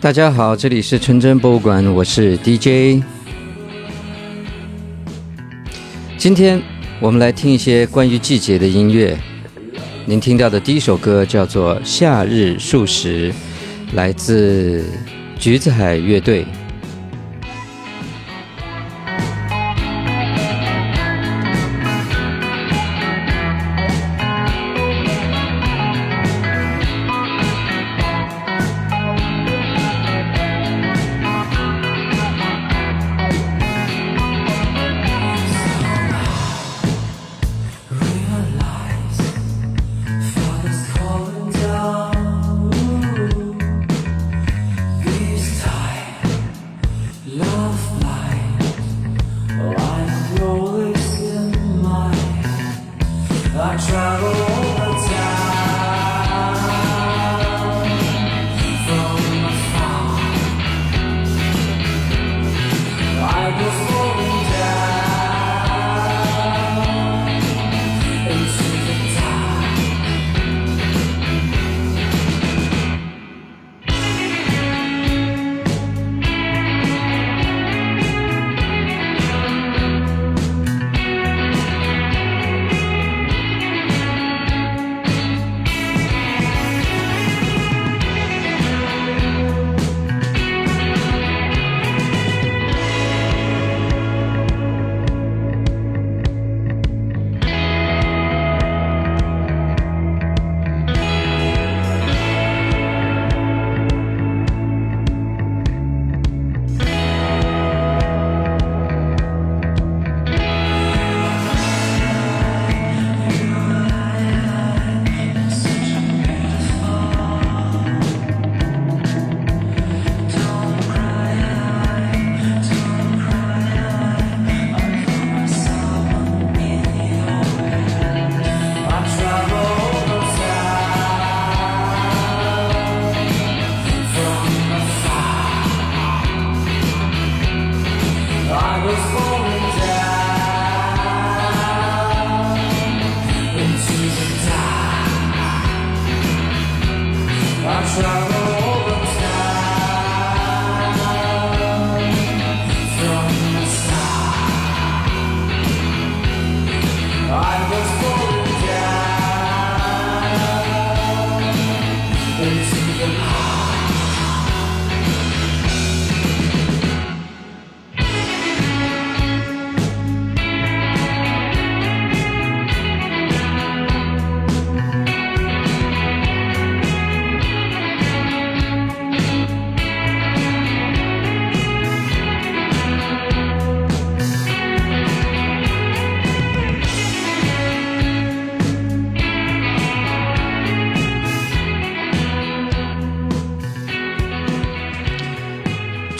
大家好，这里是纯真博物馆，我是 DJ。今天我们来听一些关于季节的音乐。您听到的第一首歌叫做《夏日数十》，来自橘子海乐队。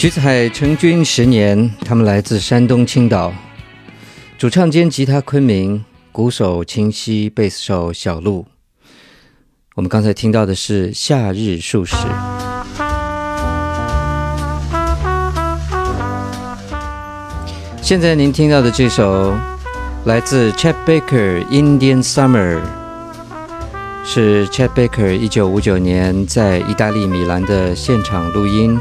橘子海成军十年，他们来自山东青岛，主唱兼吉他昆明，鼓手清溪，贝斯手小鹿。我们刚才听到的是《夏日数十》。现在您听到的这首来自 Chet Baker《Indian Summer》，是 Chet Baker 一九五九年在意大利米兰的现场录音。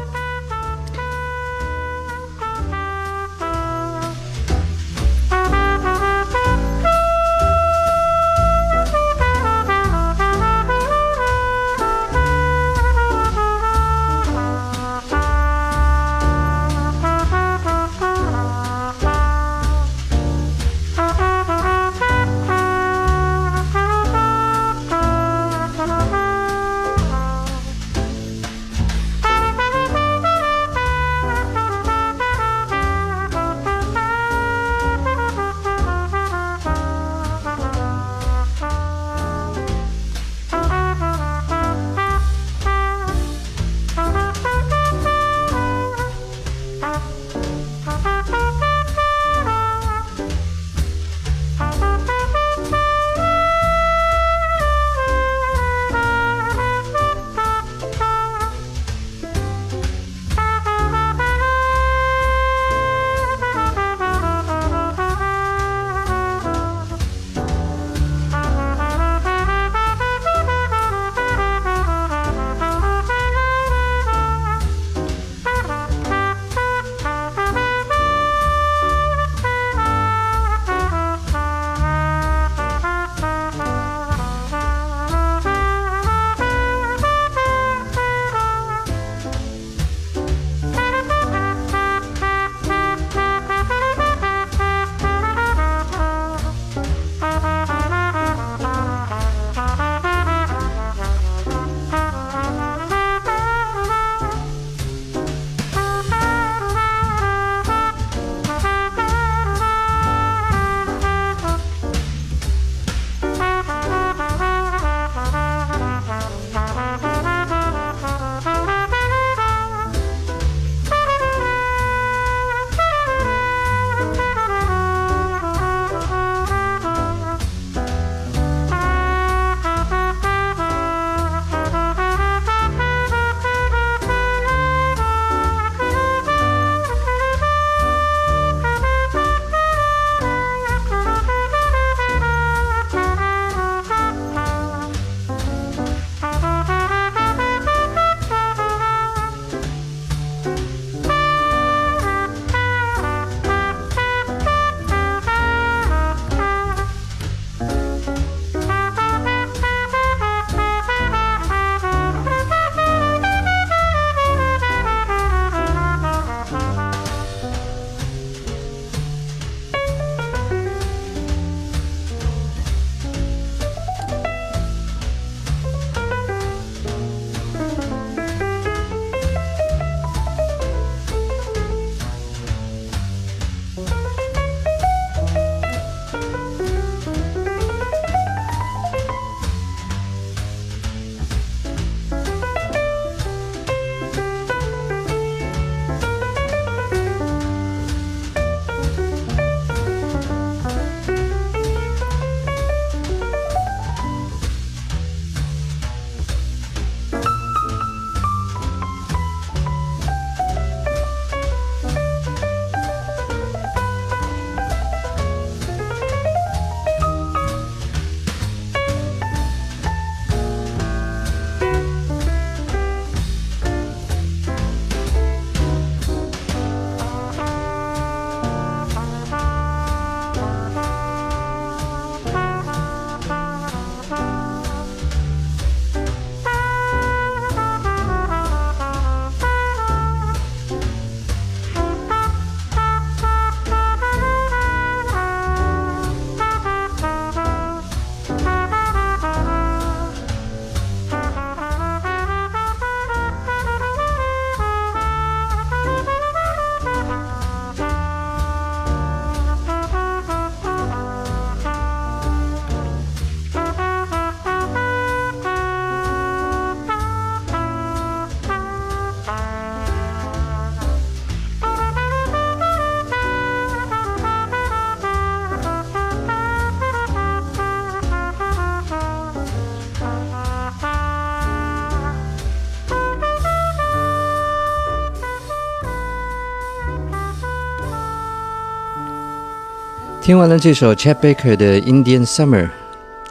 听完了这首 Chet Baker 的 Indian Summer，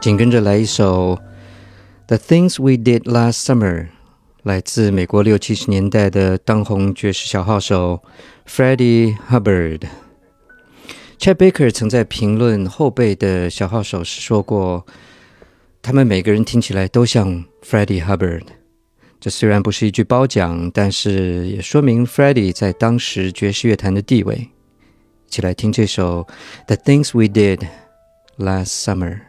紧跟着来一首 The Things We Did Last Summer，来自美国六七十年代的当红爵士小号手 Freddie Hubbard。Chet Baker 曾在评论后辈的小号手时说过，他们每个人听起来都像 Freddie Hubbard。这虽然不是一句褒奖，但是也说明 Freddie 在当时爵士乐坛的地位。一起来听这首《The Things We Did Last Summer》。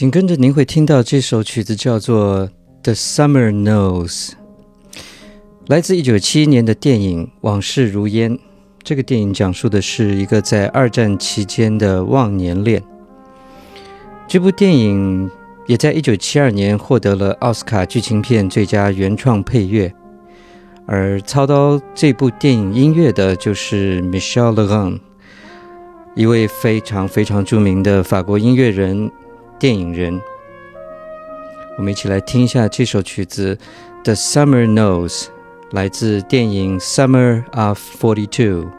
紧跟着您会听到这首曲子叫做《The Summer Knows》，来自一九七一年的电影《往事如烟》。这个电影讲述的是一个在二战期间的忘年恋。这部电影也在一九七二年获得了奥斯卡剧情片最佳原创配乐，而操刀这部电影音乐的就是 Michel Legrand，一位非常非常著名的法国音乐人。电影人，我们一起来听一下这首曲子《The Summer Knows》，来自电影《Summer of Forty Two》。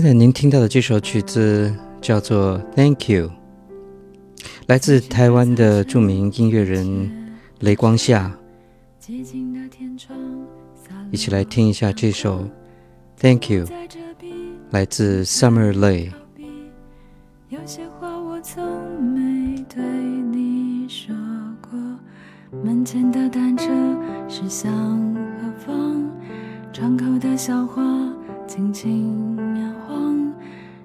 现在您听到的这首曲子叫做《Thank You》，来自台湾的著名音乐人雷光夏。一起来听一下这首《Thank You》，来自 Summer Lay。有些话我从没对你说过，门前的单车驶向何方？窗口的小花轻轻摇晃。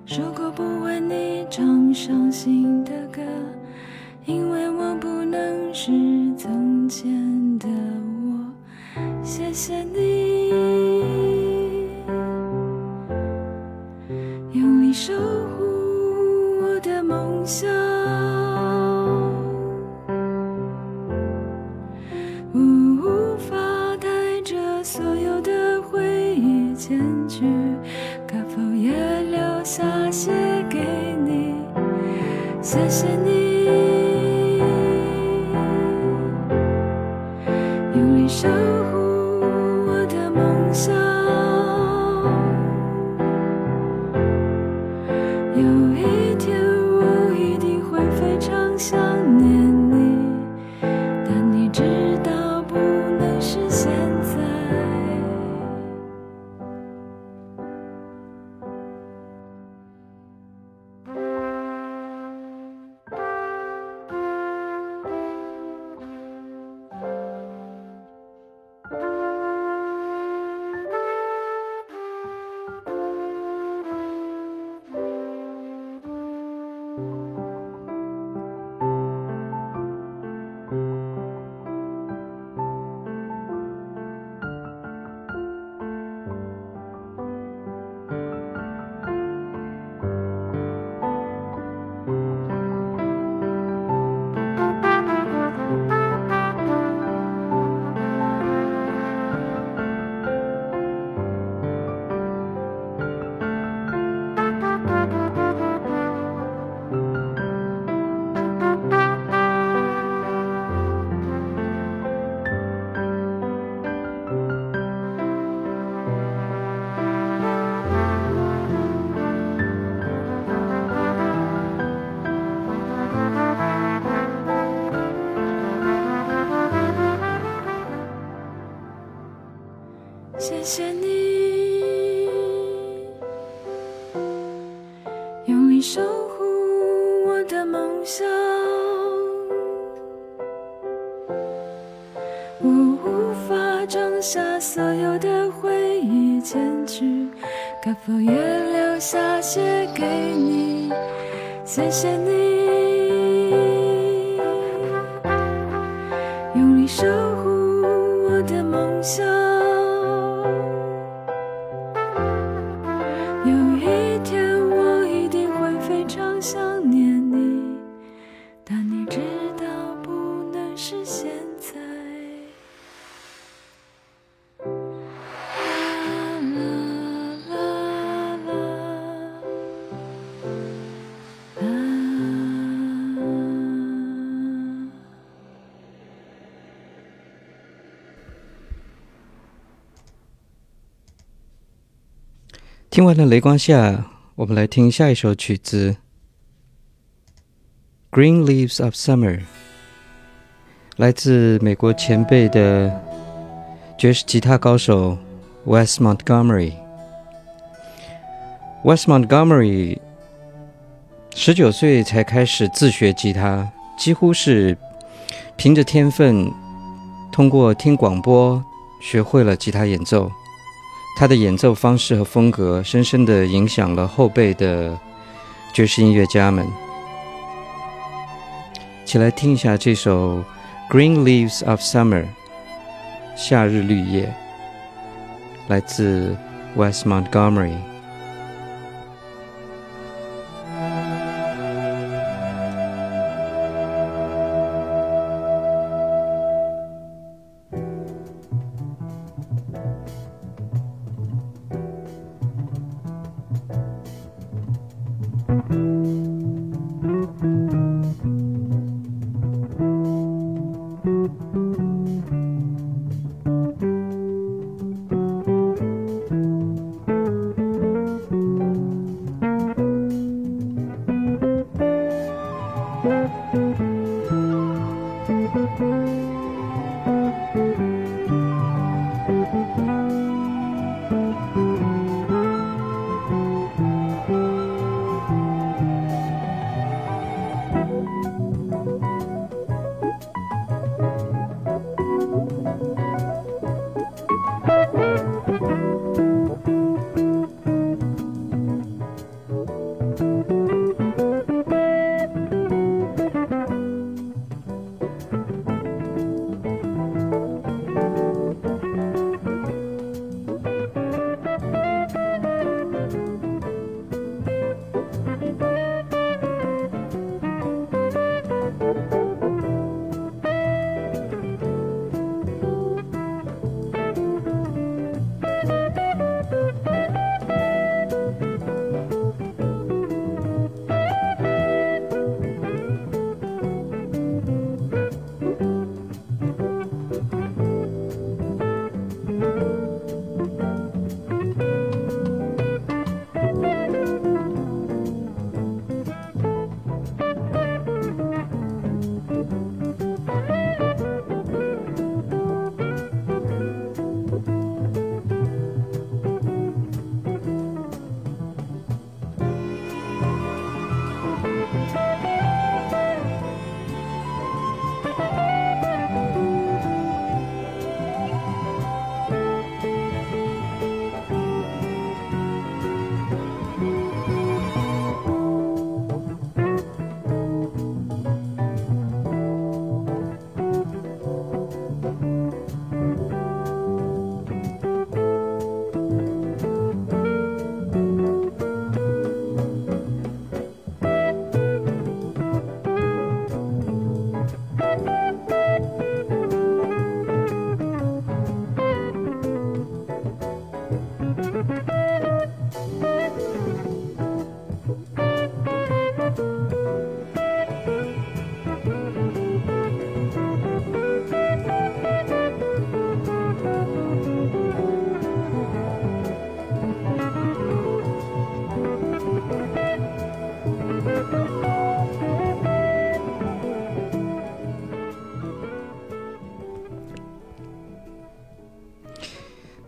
如果不为你唱伤心的歌，因为我不能是从前的我。谢谢你，用力守护我的梦想。谢谢你。听完了雷光下，我们来听下一首曲子《Green Leaves of Summer》，来自美国前辈的爵士吉他高手 Wes Montgomery。Wes Montgomery 十九岁才开始自学吉他，几乎是凭着天分，通过听广播学会了吉他演奏。他的演奏方式和风格深深地影响了后辈的爵士音乐家们。起来听一下这首《Green Leaves of Summer》夏日绿叶，来自 West Montgomery。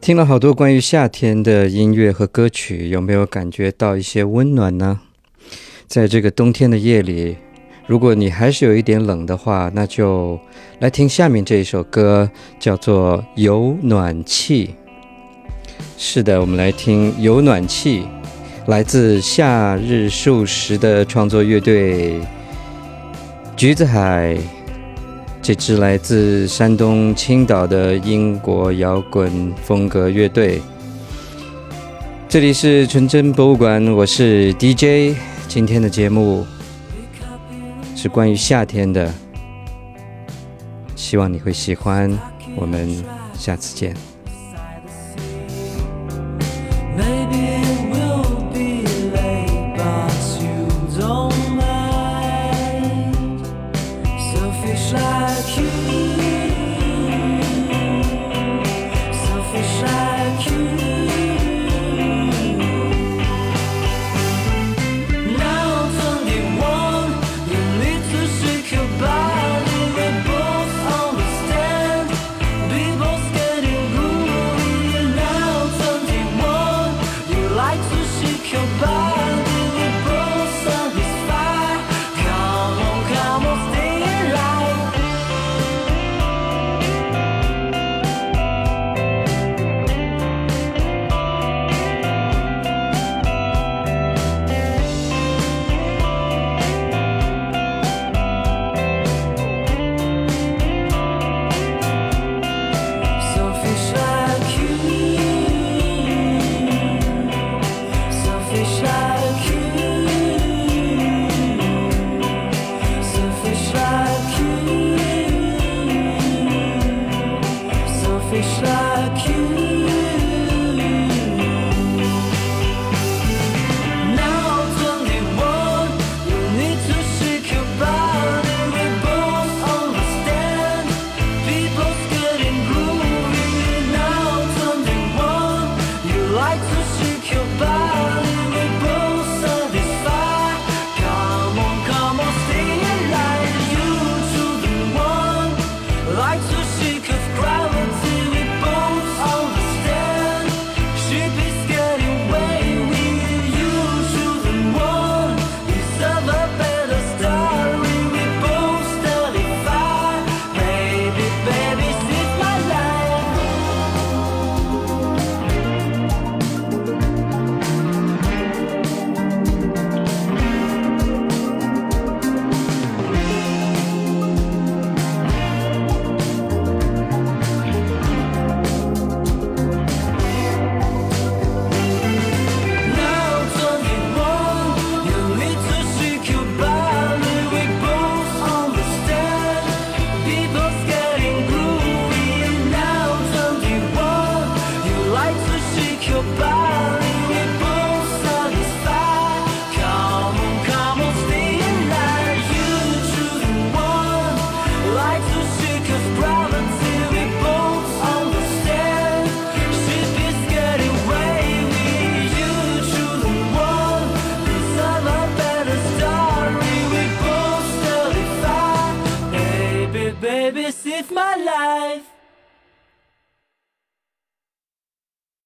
听了好多关于夏天的音乐和歌曲，有没有感觉到一些温暖呢？在这个冬天的夜里，如果你还是有一点冷的话，那就来听下面这一首歌，叫做《有暖气》。是的，我们来听《有暖气》，来自夏日数十的创作乐队橘子海。这支来自山东青岛的英国摇滚风格乐队。这里是纯真博物馆，我是 DJ。今天的节目是关于夏天的，希望你会喜欢。我们下次见。